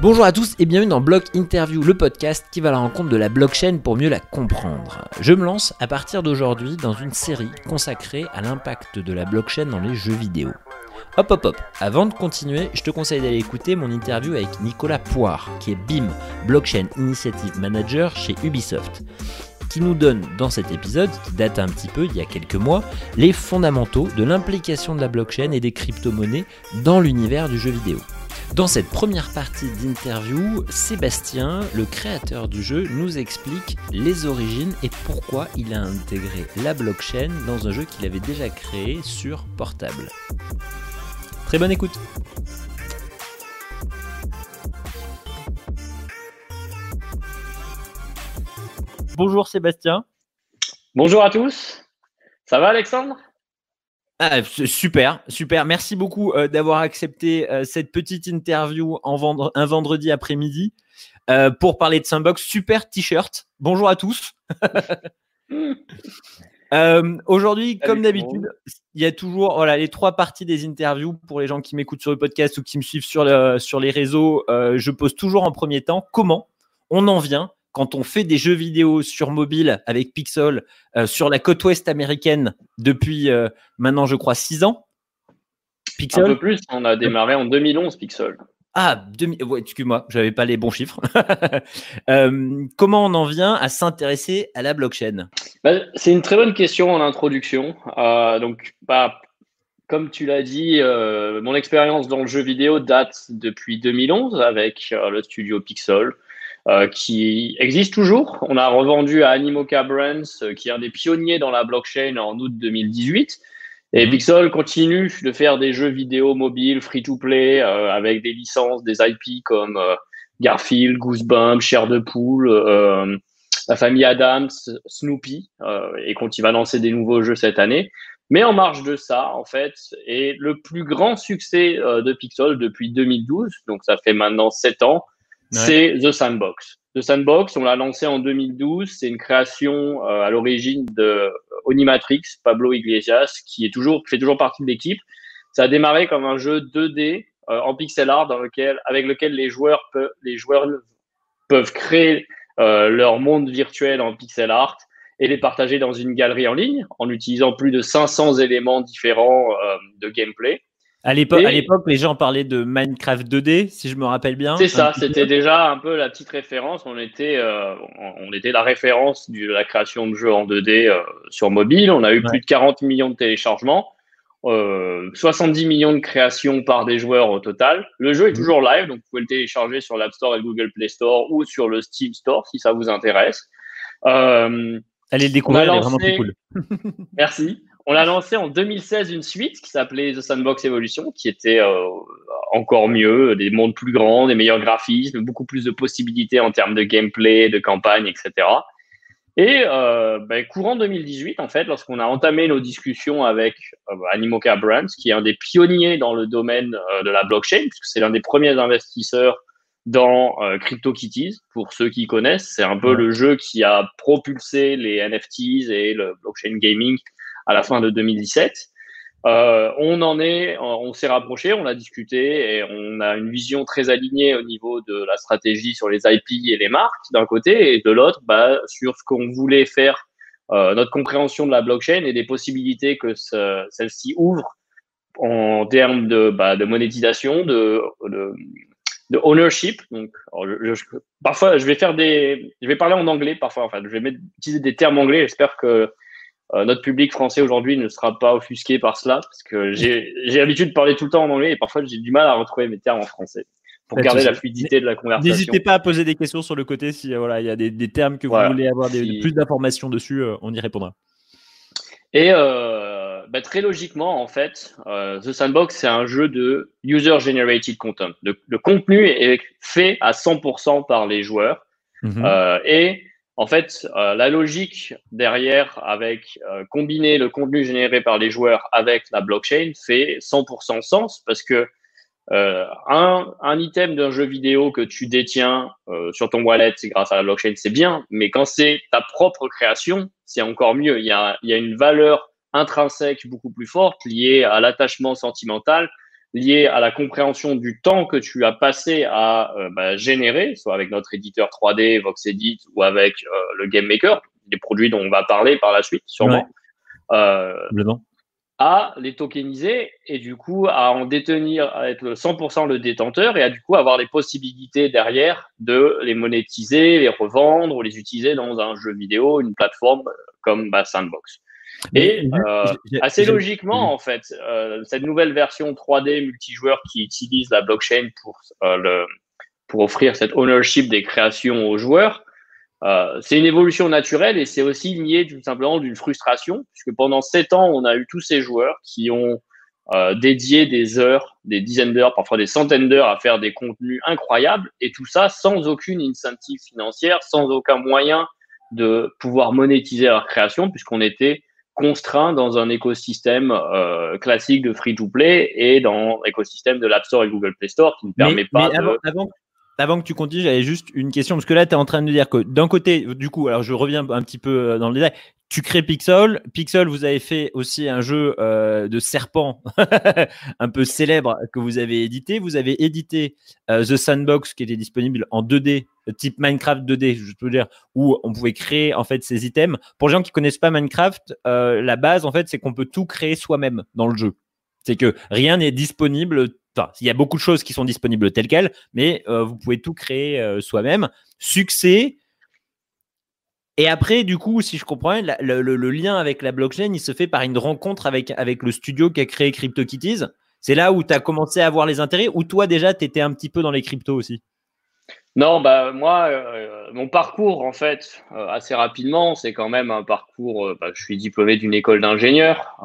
Bonjour à tous et bienvenue dans Block Interview, le podcast qui va à la rencontre de la blockchain pour mieux la comprendre. Je me lance à partir d'aujourd'hui dans une série consacrée à l'impact de la blockchain dans les jeux vidéo. Hop hop hop, avant de continuer, je te conseille d'aller écouter mon interview avec Nicolas Poire, qui est BIM, Blockchain Initiative Manager chez Ubisoft qui nous donne dans cet épisode, qui date un petit peu il y a quelques mois, les fondamentaux de l'implication de la blockchain et des crypto-monnaies dans l'univers du jeu vidéo. Dans cette première partie d'interview, Sébastien, le créateur du jeu, nous explique les origines et pourquoi il a intégré la blockchain dans un jeu qu'il avait déjà créé sur portable. Très bonne écoute Bonjour Sébastien. Bonjour à tous. Ça va Alexandre? Ah, super, super. Merci beaucoup euh, d'avoir accepté euh, cette petite interview en un vendredi après-midi euh, pour parler de Sandbox. Super t-shirt. Bonjour à tous. Aujourd'hui, comme d'habitude, il y a toujours voilà, les trois parties des interviews pour les gens qui m'écoutent sur le podcast ou qui me suivent sur, le, sur les réseaux. je pose toujours en premier temps comment on en vient quand on fait des jeux vidéo sur mobile avec Pixel euh, sur la côte ouest américaine depuis euh, maintenant, je crois, six ans. Pixel. Un peu plus, on a démarré en 2011 Pixel. Ah, excuse-moi, je n'avais pas les bons chiffres. Euh, comment on en vient à s'intéresser à la blockchain? Bah, C'est une très bonne question en introduction. donc, bah, comme tu l'as dit, mon expérience dans le jeu vidéo date depuis 2011 avec le studio Pixel. Euh, qui existe toujours. On a revendu à Animoca Brands, euh, qui est un des pionniers dans la blockchain en août 2018. Et mhm. Pixel continue de faire des jeux vidéo mobiles free-to-play euh, avec des licences, des IP comme Garfield, Goosebumps, Cher de Poule, la famille Adams, Snoopy, et quand il va lancer des nouveaux jeux cette année. Mais en marge de ça, en fait, et le plus grand succès de Pixel depuis 2012, donc ça fait maintenant 7 ans, c'est The Sandbox. The Sandbox, on l'a lancé en 2012. C'est une création euh, à l'origine de Onimatrix, Pablo Iglesias, qui est toujours, fait toujours partie de l'équipe. Ça a démarré comme un jeu 2D euh, en pixel art dans lequel, avec lequel les joueurs, peuvent, les joueurs peuvent créer euh, leur monde virtuel en pixel art et les partager dans une galerie en ligne en utilisant plus de 500 éléments différents de gameplay. À l'époque, les gens parlaient de Minecraft 2D, si je me rappelle bien. C'est ça, c'était déjà un peu la petite référence. On était, euh, on était la référence de la création de jeux en 2D euh, sur mobile. On a eu plus de 40 millions de téléchargements, 70 euh, millions de créations par des joueurs au total. Le jeu est mmh. toujours live, donc vous pouvez le télécharger sur l'App Store et le Google Play Store ou sur le Steam Store si ça vous intéresse. Allez le découvrir, est vraiment plus cool. Merci. On a lancé en 2016 une suite qui s'appelait The Sandbox Evolution, qui était euh, encore mieux, des mondes plus grands, des meilleurs graphismes, beaucoup plus de possibilités en termes de gameplay, de campagne, etc. Et euh, ben, courant 2018, en fait, lorsqu'on a entamé nos discussions avec euh, Animoca Brands, qui est un des pionniers dans le domaine de la blockchain, puisque c'est l'un des premiers investisseurs dans CryptoKitties, pour ceux qui connaissent, c'est un peu le jeu qui a propulsé les NFTs et le blockchain gaming à la fin de 2017. Euh, on en est, on s'est rapproché, on a discuté et on a une vision très alignée au niveau de la stratégie sur les IP et les marques d'un côté et de l'autre bah, sur ce qu'on voulait faire, euh, notre compréhension de la blockchain et des possibilités que celle-ci ouvre en termes de, bah, monétisation, de, ownership. Donc, parfois, je vais je vais parler en anglais parfois. Enfin, je vais utiliser des termes anglais. J'espère que euh, notre public français aujourd'hui ne sera pas offusqué par cela, parce que j'ai l'habitude de parler tout le temps en anglais et parfois j'ai du mal à retrouver mes termes en français pour garder la fluidité de la conversation. N'hésitez pas à poser des questions sur le côté si euh, voilà il y a des, des, termes que vous voulez avoir des, plus d'informations dessus, euh, on y répondra. Et euh, bah, très logiquement, en fait, The Sandbox, c'est un jeu de user-generated content. Le, contenu est fait à 100% par les joueurs. Euh, et en fait, euh, la logique derrière, avec euh, combiner le contenu généré par les joueurs avec la blockchain, fait 100% sens parce que euh, un, un, item d'un jeu vidéo que tu détiens sur ton wallet, c'est grâce à la blockchain, c'est bien, mais quand c'est ta propre création, c'est encore mieux. Il y, a, il y a une valeur intrinsèque beaucoup plus forte liée à l'attachement sentimental, liées à la compréhension du temps que tu as passé à bah, générer, soit avec notre éditeur 3D, VoxEdit, ou avec le Game Maker, des produits dont on va parler par la suite, sûrement. Euh, à les tokeniser et du coup à en détenir, à être 100% le détenteur et à du coup avoir les possibilités derrière de les monétiser, les revendre ou les utiliser dans un jeu vidéo, une plateforme euh, comme bah, Sandbox. Et euh, assez logiquement, en fait, euh, cette nouvelle version 3D multijoueur qui utilise la blockchain pour, le, pour offrir cette ownership des créations aux joueurs, euh, c'est une évolution naturelle et c'est aussi lié tout simplement d'une frustration, puisque pendant sept ans, on a eu tous ces joueurs qui ont euh, dédié des heures, des dizaines d'heures, parfois des centaines d'heures à faire des contenus incroyables, et tout ça sans aucune incentive financière, sans aucun moyen de pouvoir monétiser leur création, puisqu'on était contraint dans un écosystème euh, classique de free-to-play et dans l'écosystème de l'App Store et Google Play Store qui ne permet pas de avant que tu continues, j'avais juste une question parce que là, tu es en train de dire que d'un côté, du coup, alors je reviens un petit peu euh, dans le détail. Tu crées Pixel. Pixel, vous avez fait aussi un jeu euh, de serpent un peu célèbre que vous avez édité. Vous avez édité euh, The Sandbox qui était disponible en 2D, type Minecraft 2D, je peux dire, où on pouvait créer en fait ces items. Pour les gens qui connaissent pas Minecraft, la base en fait, c'est qu'on peut tout créer soi-même dans le jeu. C'est que rien n'est disponible il y a beaucoup de choses qui sont disponibles telles quelles, mais euh, vous pouvez tout créer euh, soi-même. Succès. Et après, du coup, si je comprends bien, le, lien avec la blockchain, il se fait par une rencontre avec, avec le studio qui a créé CryptoKitties. C'est là où tu as commencé à avoir les intérêts, ou toi déjà, tu étais un petit peu dans les cryptos aussi? Non, bah moi, euh, mon parcours en fait, assez rapidement, c'est quand même un parcours. Bah, je suis diplômé d'une école d'ingénieur,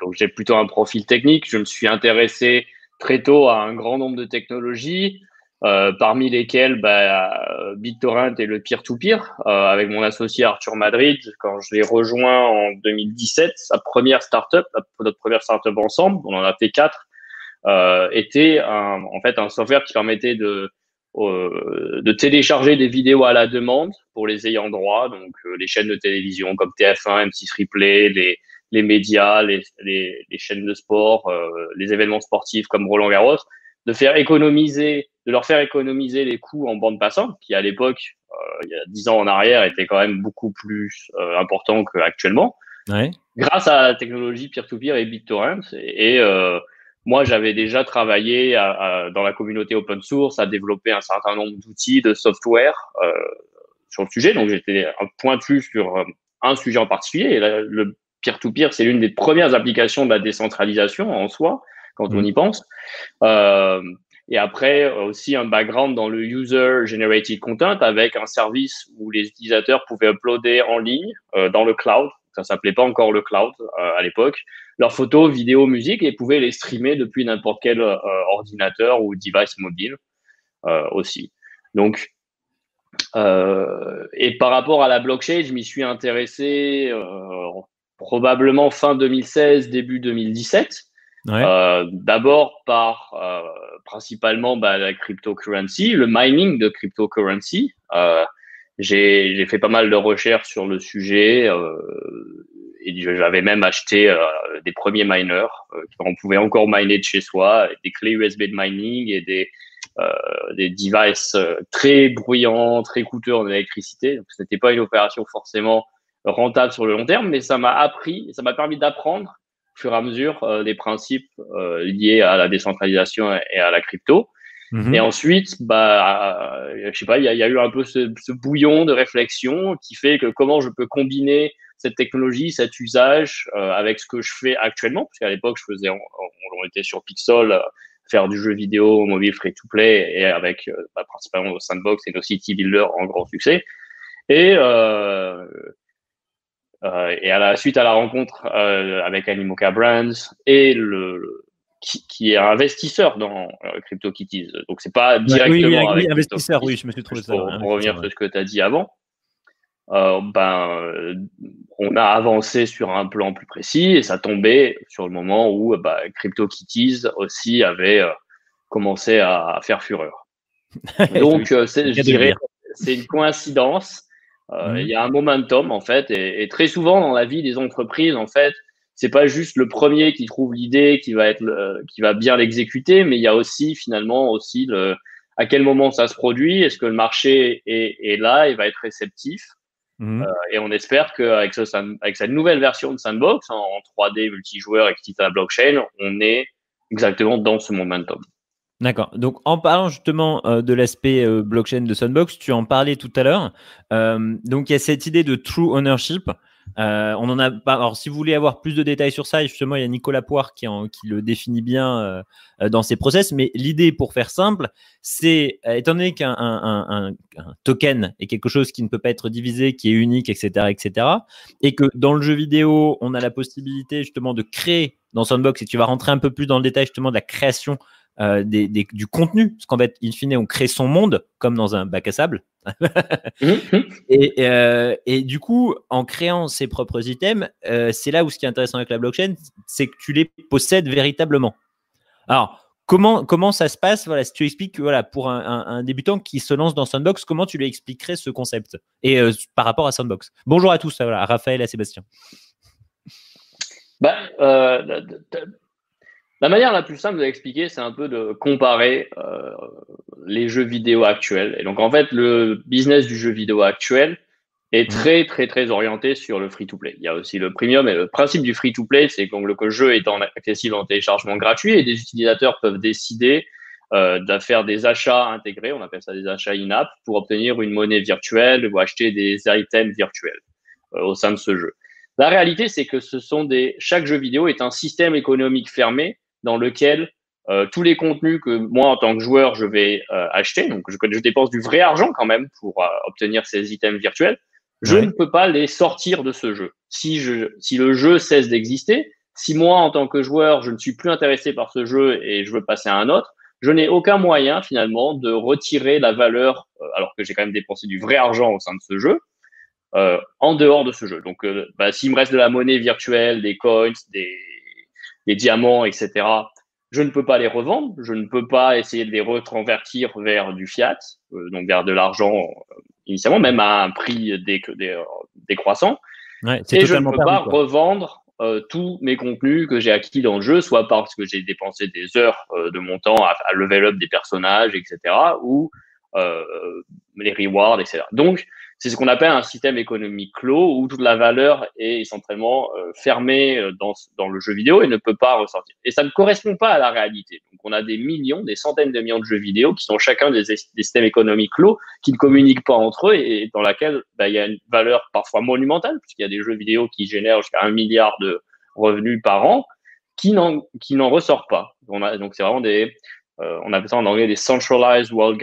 donc j'ai plutôt un profil technique. Je me suis intéressé très tôt à un grand nombre de technologies, euh, parmi lesquelles bah, BitTorrent et le peer-to-peer, euh, avec mon associé Arthur Madrid, quand je l'ai rejoint en 2017, sa première startup, notre première startup ensemble, on en a fait quatre, euh, était un, en fait un software qui permettait de euh, de télécharger des vidéos à la demande pour les ayants droit, donc euh, les chaînes de télévision comme TF1, M6 Replay, les, les médias, les, les, les, chaînes de sport, euh, les événements sportifs comme Roland Garros, de faire économiser, de leur faire économiser les coûts en bande passante, qui à l'époque, euh, il y a dix ans en arrière, était quand même beaucoup plus euh, important qu'actuellement, ouais. grâce à la technologie peer-to-peer et BitTorrent. Et, euh, moi, j'avais déjà travaillé à, à, dans la communauté open source, à développer un certain nombre d'outils de software sur le sujet. Donc, j'étais pointu sur un sujet en particulier. Et le peer-to-peer, c'est l'une des premières applications de la décentralisation en soi, quand on mm. y pense. Euh, et après, aussi un background dans le user-generated content avec un service où les utilisateurs pouvaient uploader en ligne euh, dans le cloud. Ça s'appelait pas encore le cloud euh, à l'époque. Leurs photos, vidéos, musique et pouvaient les streamer depuis n'importe quel ordinateur ou device mobile aussi. Donc, et par rapport à la blockchain, je m'y suis intéressé probablement fin 2016, début 2017. Euh, D'abord par euh, principalement bah, la cryptocurrency, le mining de cryptocurrency. Euh, J'ai fait pas mal de recherches sur le sujet euh, et j'avais même acheté euh, des premiers miners. Euh, on pouvait encore miner de chez soi, des clés USB de mining et des, des devices très bruyants, très coûteux en électricité. Donc, ce n'était pas une opération forcément rentable sur le long terme, mais ça m'a appris, ça m'a permis d'apprendre au fur et à mesure euh, les principes euh, liés à la décentralisation et à la crypto. Mhm. Et ensuite, bah, euh, je sais pas, il y, y, a eu un peu ce, ce, bouillon de réflexion qui fait que comment je peux combiner cette technologie, cet usage euh, avec ce que je fais actuellement, parce qu'à l'époque, je faisais, on, on, était sur Pixel, faire du jeu vidéo mobile free-to-play et avec bah, principalement Sandbox et nos City Builder en grand succès. Et euh, euh, et à la suite à la rencontre euh, avec Animoca Brands et le, qui, qui, est investisseur dans euh, CryptoKitties. Donc c'est pas directement oui, oui, investisseur. Oui, je me suis trouvé ça. Pour, revenir sur ce que tu as dit avant. Euh, ben, on a avancé sur un plan plus précis et ça tombait sur le moment où bah, CryptoKitties aussi avait commencé à, faire fureur. Donc, c'est, je dirais, c'est une coïncidence euh, mhm. Il y a un momentum en fait, et, et, très souvent dans la vie des entreprises, en fait, c'est pas juste le premier qui trouve l'idée, qui va être, qui va bien l'exécuter, mais il y a aussi finalement aussi le, à quel moment ça se produit, est-ce que le marché est, est là et va être réceptif. Mhm. Euh, et on espère qu'avec ce, avec cette nouvelle version de Sandbox en, 3D multijoueur et à la blockchain, on est exactement dans ce momentum. D'accord. Donc, en parlant justement euh, de l'aspect euh, blockchain de Sandbox, tu en parlais tout à l'heure. donc, il y a cette idée de true ownership. Euh, on en a pas. Alors, si vous voulez avoir plus de détails sur ça, justement, il y a Nicolas Poire qui, qui le définit bien euh, euh, dans ses process. Mais l'idée, pour faire simple, c'est étant donné qu'un token est quelque chose qui ne peut pas être divisé, qui est unique, etc., etc., et que dans le jeu vidéo, on a la possibilité justement de créer dans Sandbox, et tu vas rentrer un peu plus dans le détail justement de la création euh, des, du contenu, parce qu'en fait, in fine, on crée son monde comme dans un bac à sable. Mhm. et, euh, et, du coup, en créant ses propres items, euh, c'est là où ce qui est intéressant avec la blockchain, c'est que tu les possèdes véritablement. Alors, comment, comment ça se passe? Voilà, si tu expliques, voilà, pour un, un, débutant qui se lance dans Sandbox, comment tu lui expliquerais ce concept? Et par rapport à Sandbox Bonjour à tous, voilà, à Raphaël et à Sébastien. Bah, la manière la plus simple de l'expliquer, c'est un peu de comparer euh, les jeux vidéo actuels. Et donc, en fait, le business du jeu vidéo actuel est mmh. très, très, très orienté sur le free-to-play. Il y a aussi le premium. Et le principe du free-to-play, c'est que le jeu est accessible en téléchargement gratuit et des utilisateurs peuvent décider euh, de faire des achats intégrés, on appelle ça des achats in-app, pour obtenir une monnaie virtuelle ou acheter des items virtuels euh, au sein de ce jeu. La réalité, c'est que ce sont des, chaque jeu vidéo est un système économique fermé dans lequel euh, tous les contenus que moi, en tant que joueur, je vais euh, acheter, donc je, je, dépense du vrai argent quand même pour euh, obtenir ces items virtuels, je ne peux pas les sortir de ce jeu. Si, je, si le jeu cesse d'exister, si moi, en tant que joueur, je ne suis plus intéressé par ce jeu et je veux passer à un autre, je n'ai aucun moyen finalement de retirer la valeur, alors que j'ai quand même dépensé du vrai argent au sein de ce jeu, en dehors de ce jeu. Donc, bah, s'il me reste de la monnaie virtuelle, des coins, des, les diamants, etc. Je ne peux pas les revendre, je ne peux pas essayer de les reconvertir vers du fiat, euh, donc vers de l'argent euh, initialement, même à un prix décroissant. Ouais, et je ne peux pas revendre euh, tous mes contenus que j'ai acquis dans le jeu, soit parce que j'ai dépensé des heures de mon temps à, à, level up des personnages, etc., ou les rewards, etc. Donc, c'est ce qu'on appelle un système économique clos où toute la valeur est essentiellement euh, fermée euh, dans, dans le jeu vidéo et ne peut pas ressortir. Et ça ne correspond pas à la réalité. Donc on a des millions, des centaines de millions de jeux vidéo qui sont chacun des, des systèmes économiques clos qui ne communiquent pas entre eux et, dans laquelle bah, il y a une valeur parfois monumentale puisqu'il y a des jeux vidéo qui génèrent jusqu'à un milliard de revenus par an qui n'en ressort pas. On a, donc c'est vraiment des euh, on appelle ça en anglais des centralized world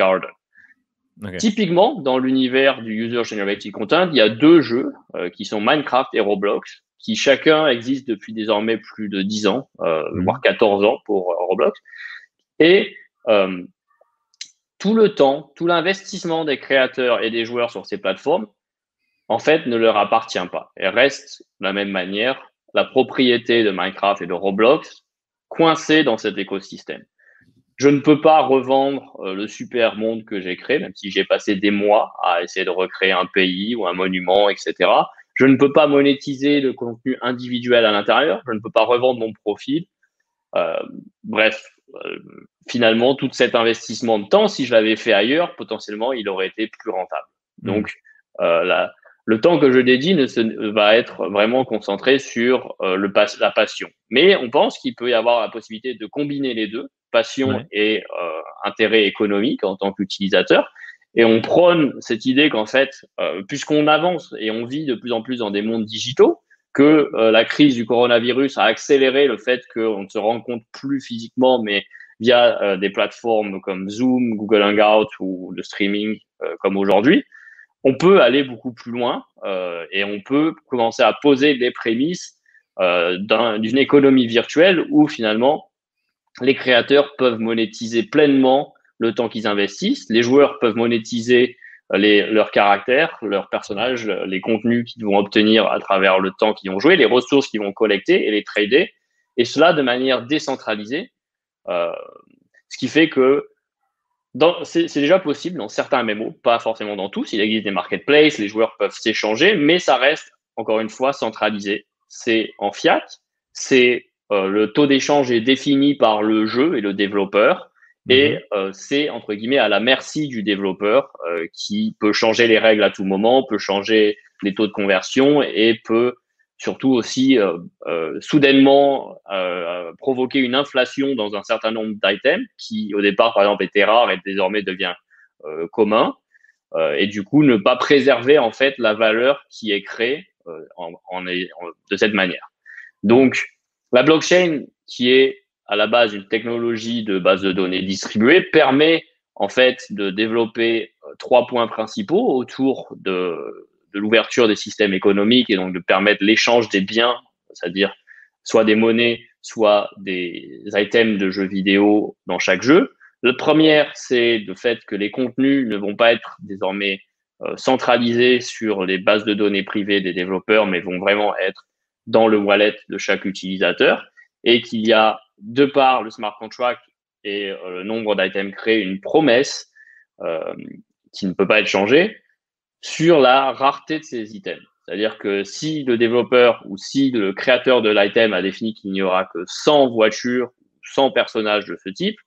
Typiquement, dans l'univers du User Generated Content, il y a deux jeux euh, qui sont Minecraft et Roblox, qui chacun existe depuis désormais plus de 10 ans, euh, mhm. voire 14 ans pour euh, Roblox. Et tout le temps, tout l'investissement des créateurs et des joueurs sur ces plateformes, en fait, ne leur appartient pas. Et reste de la même manière la propriété de Minecraft et de Roblox coincée dans cet écosystème. Je ne peux pas revendre euh, le super monde que j'ai créé, même si j'ai passé des mois à essayer de recréer un pays ou un monument, etc. Je ne peux pas monétiser le contenu individuel à l'intérieur. Je ne peux pas revendre mon profil. Euh, bref, euh, finalement, tout cet investissement de temps, si je l'avais fait ailleurs, potentiellement, il aurait été plus rentable. Mmh. Donc, le temps que je dédie ne se, va être vraiment concentré sur le, la passion. Mais on pense qu'il peut y avoir la possibilité de combiner les deux passion et euh, intérêt économique en tant qu'utilisateur. Et on prône cette idée qu'en fait, euh, puisqu'on avance et on vit de plus en plus dans des mondes digitaux, que euh, la crise du coronavirus a accéléré le fait qu'on ne se rencontre plus physiquement, mais via des plateformes comme Zoom, Google Hangout ou le streaming comme aujourd'hui, on peut aller beaucoup plus loin et on peut commencer à poser des prémices d'une économie virtuelle où finalement les créateurs peuvent monétiser pleinement le temps qu'ils investissent. Les joueurs peuvent monétiser euh, les, leurs caractères, leurs personnages, les contenus qu'ils vont obtenir à travers le temps qu'ils ont joué, les ressources qu'ils vont collecter et les trader. Et cela de manière décentralisée. Euh, ce qui fait que c'est déjà possible dans certains MMO, pas forcément dans tous. Il existe des marketplaces, les joueurs peuvent s'échanger, mais ça reste, encore une fois, centralisé. C'est en fiat, c'est le taux d'échange est défini par le jeu et le développeur. Et mhm. c'est entre guillemets à la merci du développeur qui peut changer les règles à tout moment, peut changer les taux de conversion et peut surtout aussi euh, euh, soudainement euh, provoquer une inflation dans un certain nombre d'items qui au départ par exemple était rare et désormais devient commun et du coup ne pas préserver en fait la valeur qui est créée de cette manière. Donc la blockchain qui est à la base une technologie de base de données distribuée permet en fait de développer trois points principaux autour de de l'ouverture des systèmes économiques et donc de permettre l'échange des biens, c'est-à-dire soit des monnaies, soit des items de jeux vidéo dans chaque jeu. La première, c'est le fait que les contenus ne vont pas être désormais euh, centralisés sur les bases de données privées des développeurs, mais vont vraiment être dans le wallet de chaque utilisateur et qu'il y a, de par le smart contract et euh, le nombre d'items créés, une promesse euh, qui ne peut pas être changée sur la rareté de ces items. C'est-à-dire que si le développeur ou si le créateur de l'item a défini qu'il n'y aura que 100 voitures, 100 personnages de ce type,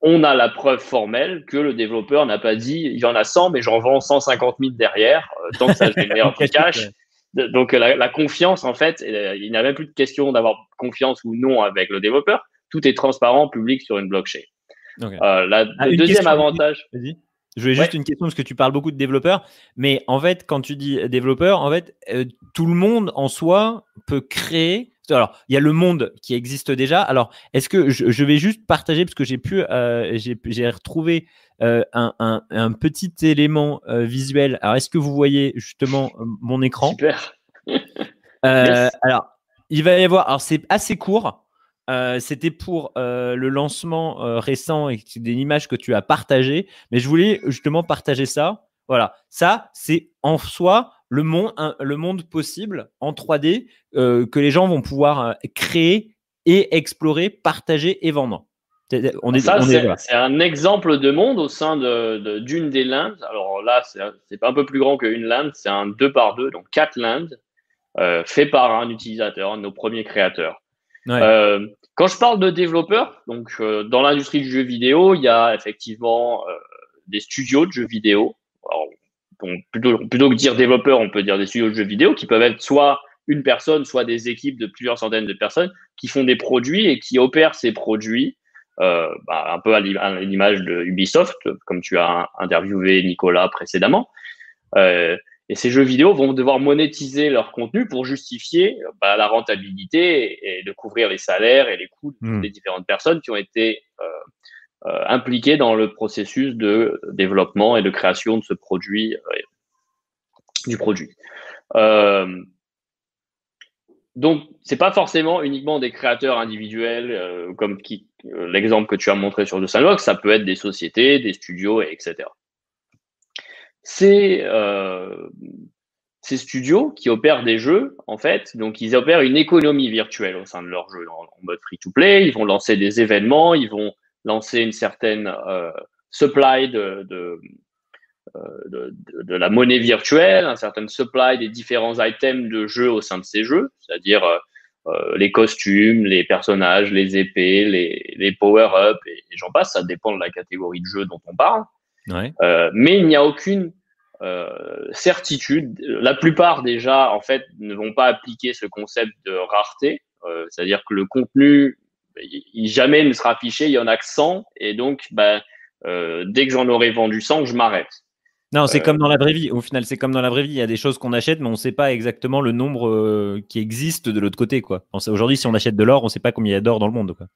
on a la preuve formelle que le développeur n'a pas dit il y en a 100, mais j'en vends 150 000 derrière, euh, tant que ça génère du cash. Donc la, confiance, en fait, il n'y a même plus de question d'avoir confiance ou non avec le développeur. Tout est transparent, public sur une blockchain. Euh, la, ah, le deuxième avantage. Je voulais juste une question parce que tu parles beaucoup de développeurs, mais en fait, quand tu dis développeur, en fait, euh, tout le monde en soi peut créer. Alors, il y a le monde qui existe déjà. Alors, est-ce que je, vais juste partager parce que j'ai pu, euh, j'ai retrouvé euh, un, un, petit élément visuel. Alors, est-ce que vous voyez justement mon écran? Super. Alors, il va y avoir. Alors, c'est assez court. Euh, c'était pour euh, le lancement euh, récent et des images que tu as partagées. Mais je voulais justement partager ça. Voilà, ça, c'est en soi le monde, le monde possible en 3D que les gens vont pouvoir créer et explorer, partager et vendre. On est, ça, c'est, un exemple de monde au sein de, d'une des lands. Alors là, c'est, c'est pas un peu plus grand qu'une land, c'est un 2 par 2, donc 4 lands, fait par un utilisateur, un de nos premiers créateurs. Euh, quand je parle de développeurs, donc euh, dans l'industrie du jeu vidéo, il y a effectivement euh, des studios de jeux vidéo. plutôt, plutôt que dire développeurs, on peut dire des studios de jeux vidéo qui peuvent être soit une personne, soit des équipes de plusieurs centaines de personnes qui font des produits et qui opèrent ces produits, euh, bah, un peu à l'image de Ubisoft, comme tu as interviewé Nicolas précédemment. Et ces jeux vidéo vont devoir monétiser leur contenu pour justifier bah, la rentabilité et, de couvrir les salaires et les coûts hmm. des différentes personnes qui ont été euh, euh, impliquées dans le processus de développement et de création de ce produit, euh, du produit. Euh, donc, c'est pas forcément uniquement des créateurs individuels, comme l'exemple que tu as montré sur The Sandbox, ça peut être des sociétés, des studios, etc euh, ces studios qui opèrent des jeux, en fait, donc ils opèrent une économie virtuelle au sein de leurs jeux en, mode free-to-play. Ils vont lancer des événements, ils vont lancer une certaine euh, supply euh, de, de, la monnaie virtuelle, un certain supply des différents items de jeux au sein de ces jeux, c'est-à-dire les costumes, les personnages, les épées, les, les power-up et, et j'en passe. Ça dépend de la catégorie de jeu dont on parle. Euh, mais il n'y a aucune euh, certitude. La plupart déjà, en fait, ne vont pas appliquer ce concept de rareté, euh, c'est-à-dire que le contenu, il, jamais ne sera affiché, il y en a que 100, et donc, bah, dès que j'en aurai vendu 100, je m'arrête. Non, c'est comme dans la vraie vie. Au final, c'est comme dans la vraie vie. Il y a des choses qu'on achète, mais on ne sait pas exactement le nombre qui existe de l'autre côté. Aujourd'hui, si on achète de l'or, on ne sait pas combien il y a d'or dans le monde. Quoi.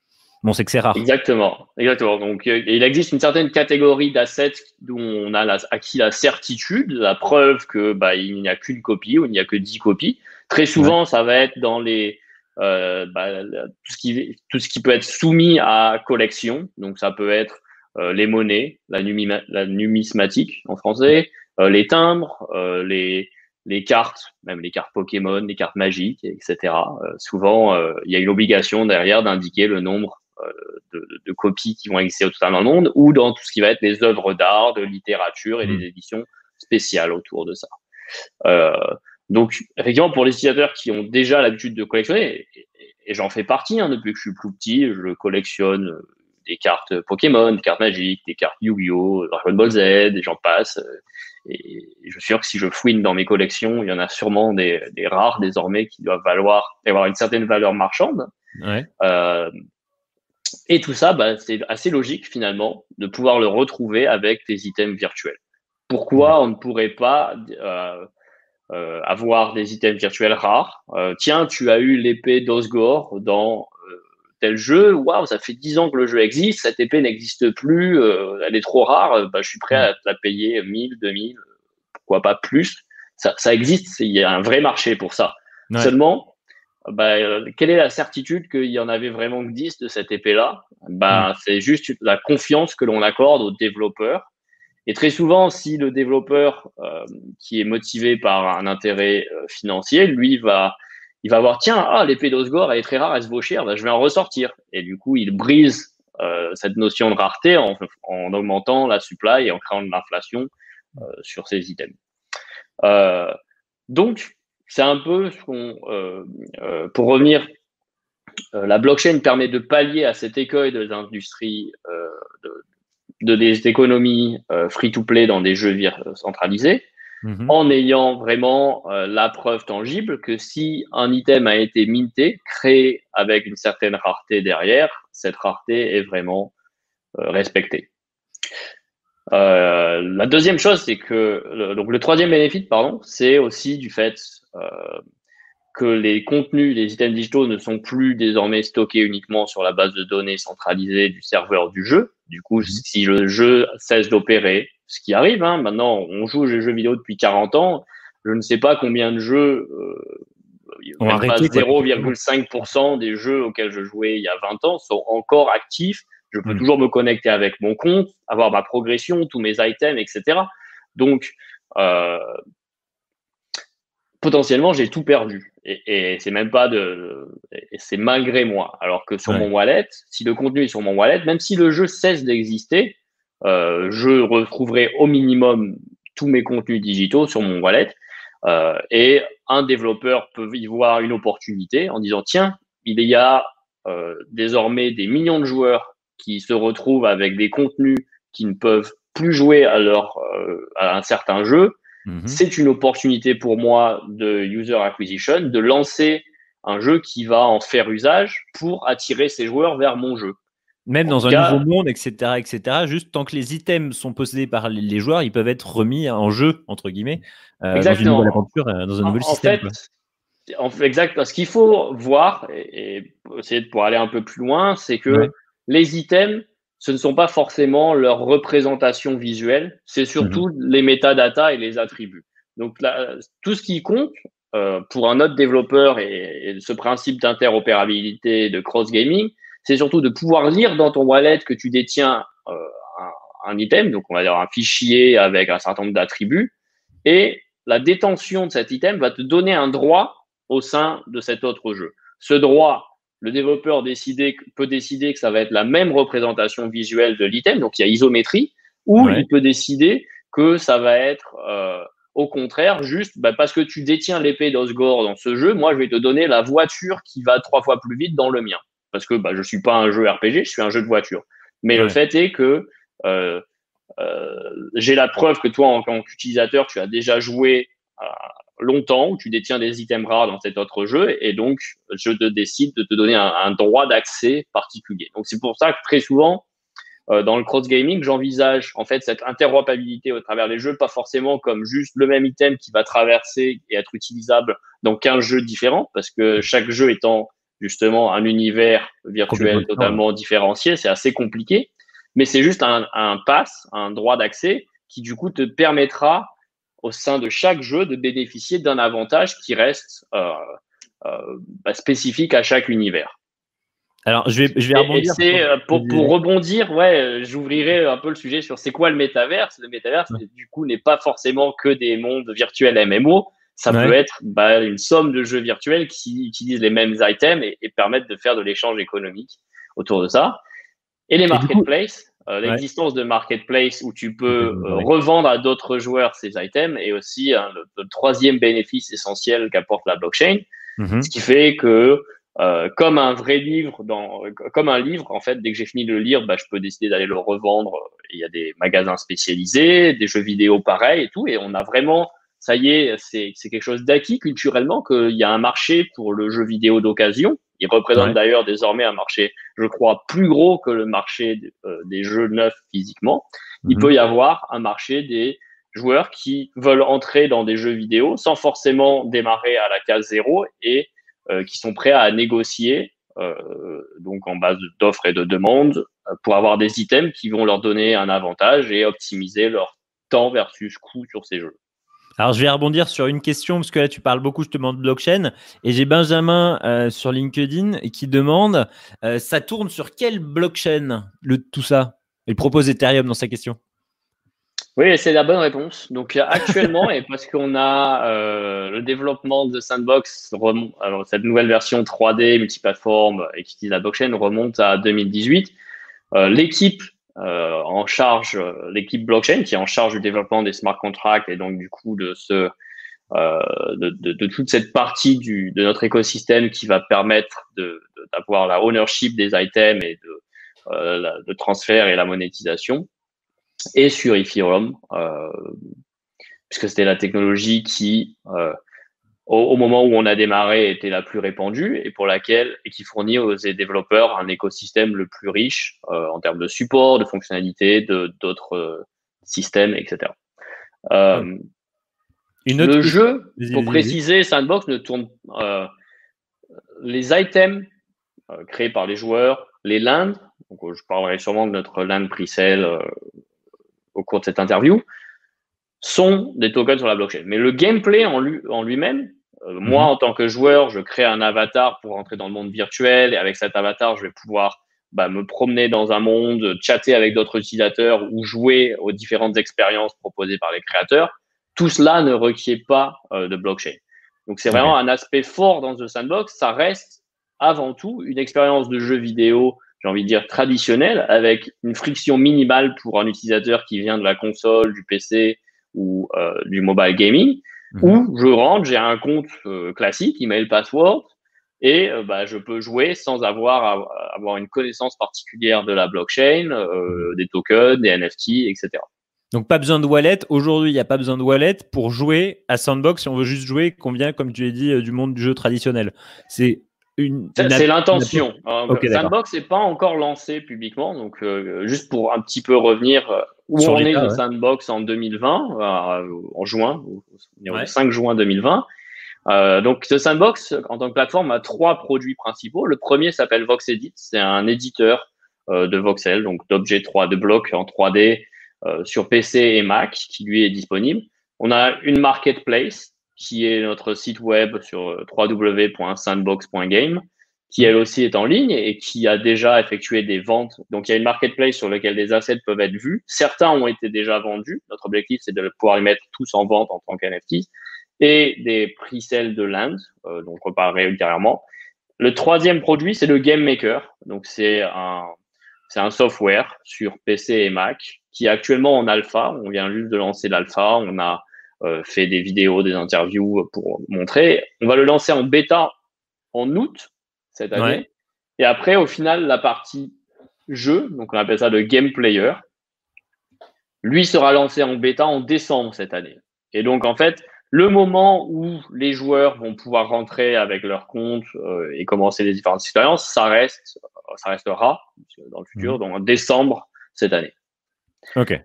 Bon, c'est que c'est rare. Exactement, exactement. Donc, euh, il existe une certaine catégorie d'assets dont on a acquis la certitude, la preuve que bah, il n'y a qu'une copie ou il n'y a que 10 copies. Très souvent, ça va être dans les euh, bah, tout ce qui tout ce qui peut être soumis à collection. Donc, ça peut être euh, les monnaies, la, la, numismatique en français, euh, les timbres, euh, les les cartes, même les cartes Pokémon, les cartes magiques, etc. souvent, il y a une obligation derrière d'indiquer le nombre euh, de, de, copies qui vont exister au total dans le monde, ou dans tout ce qui va être les œuvres d'art, de littérature et des mm. éditions spéciales autour de ça. Euh, donc, effectivement, pour les utilisateurs qui ont déjà l'habitude de collectionner, et, et j'en fais partie hein, depuis que je suis plus petit. Je collectionne euh, des cartes Pokémon, des cartes magiques, des cartes Yu-Gi-Oh, Dragon Ball Z, et j'en passe. Et je suis sûr que si je fouine dans mes collections, il y en a sûrement des, des rares désormais qui doivent valoir, avoir une certaine valeur marchande. Ouais. Euh, et tout ça, bah, c'est assez logique finalement de pouvoir le retrouver avec des items virtuels. Pourquoi on ne pourrait pas euh, euh, avoir des items virtuels rares? Euh, Tiens, tu as eu l'épée d'Osgore dans euh, tel jeu. Waouh, ça fait 10 ans que le jeu existe. Cette épée n'existe plus. euh, elle est trop rare. Bah, je suis prêt à te la payer 1000, 2000, pourquoi pas plus. Ça, ça existe. Il y a un vrai marché pour ça. Ouais. Seulement, bah, quelle est la certitude qu'il y en avait vraiment que 10 de cette épée-là? Bah, C'est juste la confiance que l'on accorde aux développeurs. Et très souvent, si le développeur euh, qui est motivé par un intérêt euh, financier, lui va, il va voir tiens, ah l'épée d'Osgore elle est très rare, elle se vaut cher, bah, je vais en ressortir. Et du coup, il brise euh, cette notion de rareté en, en augmentant la supply et en créant de l'inflation euh, sur ces items. Euh, donc, c'est un peu ce qu'on, euh, euh, pour revenir, euh, la blockchain permet de pallier à cet écueil de l'industrie de, de des économies free-to-play dans des jeux centralisés, Mhm. en ayant vraiment la preuve tangible que si un item a été minté, créé avec une certaine rareté derrière, cette rareté est vraiment respectée. Euh, la deuxième chose, c'est que le, donc le troisième bénéfice, pardon, c'est aussi du fait euh, que les contenus des items digitaux ne sont plus désormais stockés uniquement sur la base de données centralisée du serveur du jeu. Du coup, si le jeu cesse d'opérer, ce qui arrive, hein, maintenant on joue aux jeux vidéo depuis 40 ans, je ne sais pas combien de jeux, euh, Ont même pas arrêté, quoi. 0,5% des jeux auxquels je jouais il y a 20 ans sont encore actifs. Je peux Mm. toujours me connecter avec mon compte, avoir ma progression, tous mes items, etc. Donc, euh, potentiellement, j'ai tout perdu. Et, et c'est même pas de, c'est malgré moi. Alors que sur Ouais. mon wallet, si le contenu est sur mon wallet, même si le jeu cesse d'exister, euh, je retrouverai au minimum tous mes contenus digitaux sur mon wallet. Euh, et un développeur peut y voir une opportunité en disant tiens, il y a euh, désormais des millions de joueurs qui se retrouvent avec des contenus qui ne peuvent plus jouer à leur euh, à un certain jeu Mhm. c'est une opportunité pour moi de user acquisition, de lancer un jeu qui va en faire usage pour attirer ces joueurs vers mon jeu. Même En dans un cas- nouveau monde, etc., etc. Juste tant que les items sont possédés par les- joueurs, ils peuvent être remis en jeu entre guillemets euh, dans une nouvelle aventure, euh, dans un En- nouvel en système. fait, en fait, exact. Parce qu'il faut voir et, et essayer de pour aller un peu plus loin, c'est que Ouais. Les items, ce ne sont pas forcément leur représentation visuelle, c'est surtout Mhm. les métadatas et les attributs. Donc là, tout ce qui compte euh, pour un autre développeur et, et ce principe d'interopérabilité, de cross gaming, c'est surtout de pouvoir lire dans ton wallet que tu détiens euh, un, un item, donc on va dire un fichier avec un certain nombre d'attributs, et la détention de cet item va te donner un droit au sein de cet autre jeu. Ce droit, le développeur décider, peut décider que ça va être la même représentation visuelle de l'item, donc il y a isométrie, ou Ouais. il peut décider que ça va être euh, au contraire juste bah, parce que tu détiens l'épée d'Osgore dans ce jeu, moi je vais te donner la voiture qui va trois fois plus vite dans le mien, parce que bah, je suis pas un jeu RPG, je suis un jeu de voiture. Mais le fait est que euh, euh, j'ai la preuve que toi, en tant qu'utilisateur, tu as déjà joué longtemps, tu détiens des items rares dans cet autre jeu, et donc je te décide de te donner un, un droit d'accès particulier. Donc c'est pour ça que très souvent, euh, dans le cross gaming, j'envisage en fait cette interopérabilité au travers des jeux, pas forcément comme juste le même item qui va traverser et être utilisable dans 15 jeux différents, parce que chaque jeu étant justement un univers virtuel totalement différencié, c'est assez compliqué mais c'est juste un, un pass, un droit d'accès qui du coup te permettra au sein de chaque jeu de bénéficier d'un avantage qui reste euh, euh, bah, spécifique à chaque univers. Alors, je vais, je vais rebondir. euh, pour, pour rebondir, ouais, j'ouvrirai un peu le sujet sur c'est quoi le métaverse. Le métaverse, Ouais. du coup, n'est pas forcément que des mondes virtuels MMO. Ça Ouais. peut être bah, une somme de jeux virtuels qui utilisent les mêmes items et, et permettent de faire de l'échange économique autour de ça. Et les marketplaces, euh, l'existence de marketplace où tu peux Ouais. euh, revendre à d'autres joueurs ces items et aussi hein, le, le troisième bénéfice essentiel qu'apporte la blockchain, Mhm. ce qui fait que euh, comme un vrai livre, dans, comme un livre, en fait, dès que j'ai fini de le lire, bah, je peux décider d'aller le revendre. Il y a des magasins spécialisés, des jeux vidéo pareils et tout. Et on a vraiment, ça y est, c'est quelque chose d'acquis culturellement qu'il y a un marché pour le jeu vidéo d'occasion. Il représente d'ailleurs désormais un marché, je crois, plus gros que le marché euh, des jeux neufs physiquement. Il mhm. peut y avoir un marché des joueurs qui veulent entrer dans des jeux vidéo sans forcément démarrer à la case zéro et euh, qui sont prêts à négocier euh, donc en base d'offres et de demandes pour avoir des items qui vont leur donner un avantage et optimiser leur temps versus coût sur ces jeux. Alors, je vais rebondir sur une question, parce que là, tu parles beaucoup justement de blockchain. Et j'ai Benjamin euh, sur LinkedIn qui demande ça tourne sur quelle blockchain, le, tout ça? Il propose Ethereum dans sa question. Oui, c'est la bonne réponse. Donc actuellement, et parce qu'on a euh, le développement de Sandbox, alors cette nouvelle version 3D multiplateforme et qui utilise la blockchain remonte à 2018. Euh, l'équipe euh, en charge, l'équipe blockchain qui est en charge du développement des smart contracts et donc du coup de ce de, de, de, toute cette partie du, de notre écosystème qui va permettre d'avoir la ownership des items et de, de transfert et la monétisation. Et sur Ethereum, euh, puisque c'était la technologie qui, euh, au, moment où on a démarré, était la plus répandue et pour laquelle et qui fournit aux développeurs un écosystème le plus riche euh, en termes de support, de fonctionnalités, de d'autres systèmes, etc. le jeu, pour préciser, Sandbox ne tourne les items créés par les joueurs, les lands. Donc, je parlerai sûrement de notre land pre-sale au cours de cette interview, sont des tokens sur la blockchain. Mais le gameplay en, lui-même, euh, moi, mhm. en tant que joueur, je crée un avatar pour entrer dans le monde virtuel et avec cet avatar, je vais pouvoir bah, me promener dans un monde, chatter avec d'autres utilisateurs ou jouer aux différentes expériences proposées par les créateurs. Tout cela ne requiert pas euh, de blockchain. Donc, c'est vraiment un aspect fort dans The Sandbox. Ça reste avant tout une expérience de jeu vidéo j'ai envie de dire, traditionnel, avec une friction minimale pour un utilisateur qui vient de la console, du PC ou euh, du mobile gaming, mhm. où je rentre, j'ai un compte euh, classique, email, password, et euh, bah, je peux jouer sans avoir à, avoir une connaissance particulière de la blockchain, mhm. des tokens, des NFT, etc. Donc pas besoin de wallet. Aujourd'hui, il n'y a pas besoin de wallet pour jouer à Sandbox si on veut juste jouer vient, comme tu l'as dit, du monde du jeu traditionnel. C'est c'est l'intention. Sandbox n'est pas encore lancé publiquement, donc euh, juste pour un petit peu revenir euh, on est de Sandbox en 2020, euh, en juin, le 5 juin 2020. donc ce Sandbox en tant que plateforme a trois produits principaux. Le premier s'appelle VoxEdit, c'est un éditeur de voxel, donc d'objets 3 de blocs en 3D sur PC et Mac qui lui est disponible. On a une marketplace qui est notre site web sur euh, www.sandbox.game, qui elle aussi est en ligne et qui a déjà effectué des ventes. Donc il y a une marketplace sur laquelle des assets peuvent être vus. Certains ont été déjà vendus. Notre objectif, c'est de pouvoir les mettre tous en vente en tant qu'NFT. Et des pre-sales de land, euh, dont je ultérieurement. Le troisième produit, c'est le Game Maker. Donc c'est un, c'est un software sur PC et Mac qui est actuellement en alpha. On vient juste de lancer l'alpha. On a fait des vidéos, des interviews pour montrer. On va le lancer en bêta en août cette année. Et après, au final, la partie jeu, donc on appelle ça le game player, lui sera lancé en bêta en décembre cette année. Et donc, en fait, le moment où les joueurs vont pouvoir rentrer avec leur compte euh, et commencer les différentes expériences, ça reste, ça restera dans le futur, mmh. donc en décembre cette année.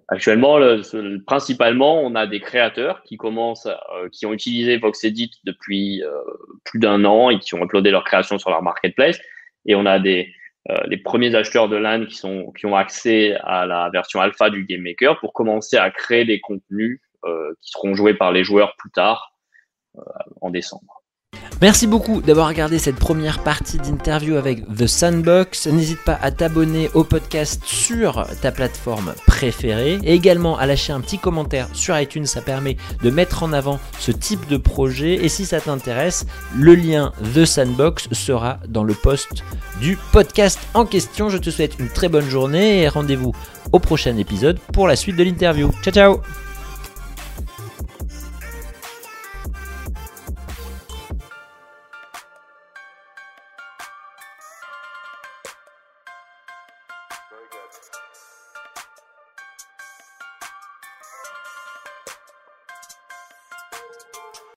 Actuellement, principalement, on a des créateurs qui commencent, euh, qui ont utilisé VoxEdit depuis euh, plus d'un an et qui ont uploadé leurs créations sur leur marketplace. Et on a des euh, les premiers acheteurs de LAN qui sont qui ont accès à la version alpha du Game Maker pour commencer à créer des contenus qui seront joués par les joueurs plus tard en décembre. Merci beaucoup d'avoir regardé cette première partie d'interview avec The Sandbox. N'hésite pas à t'abonner au podcast sur ta plateforme préférée et également à lâcher un petit commentaire sur iTunes. Ça permet de mettre en avant ce type de projet. Et si ça t'intéresse, le lien The Sandbox sera dans le post du podcast en question. Je te souhaite une très bonne journée et rendez-vous au prochain épisode pour la suite de l'interview. Ciao ciao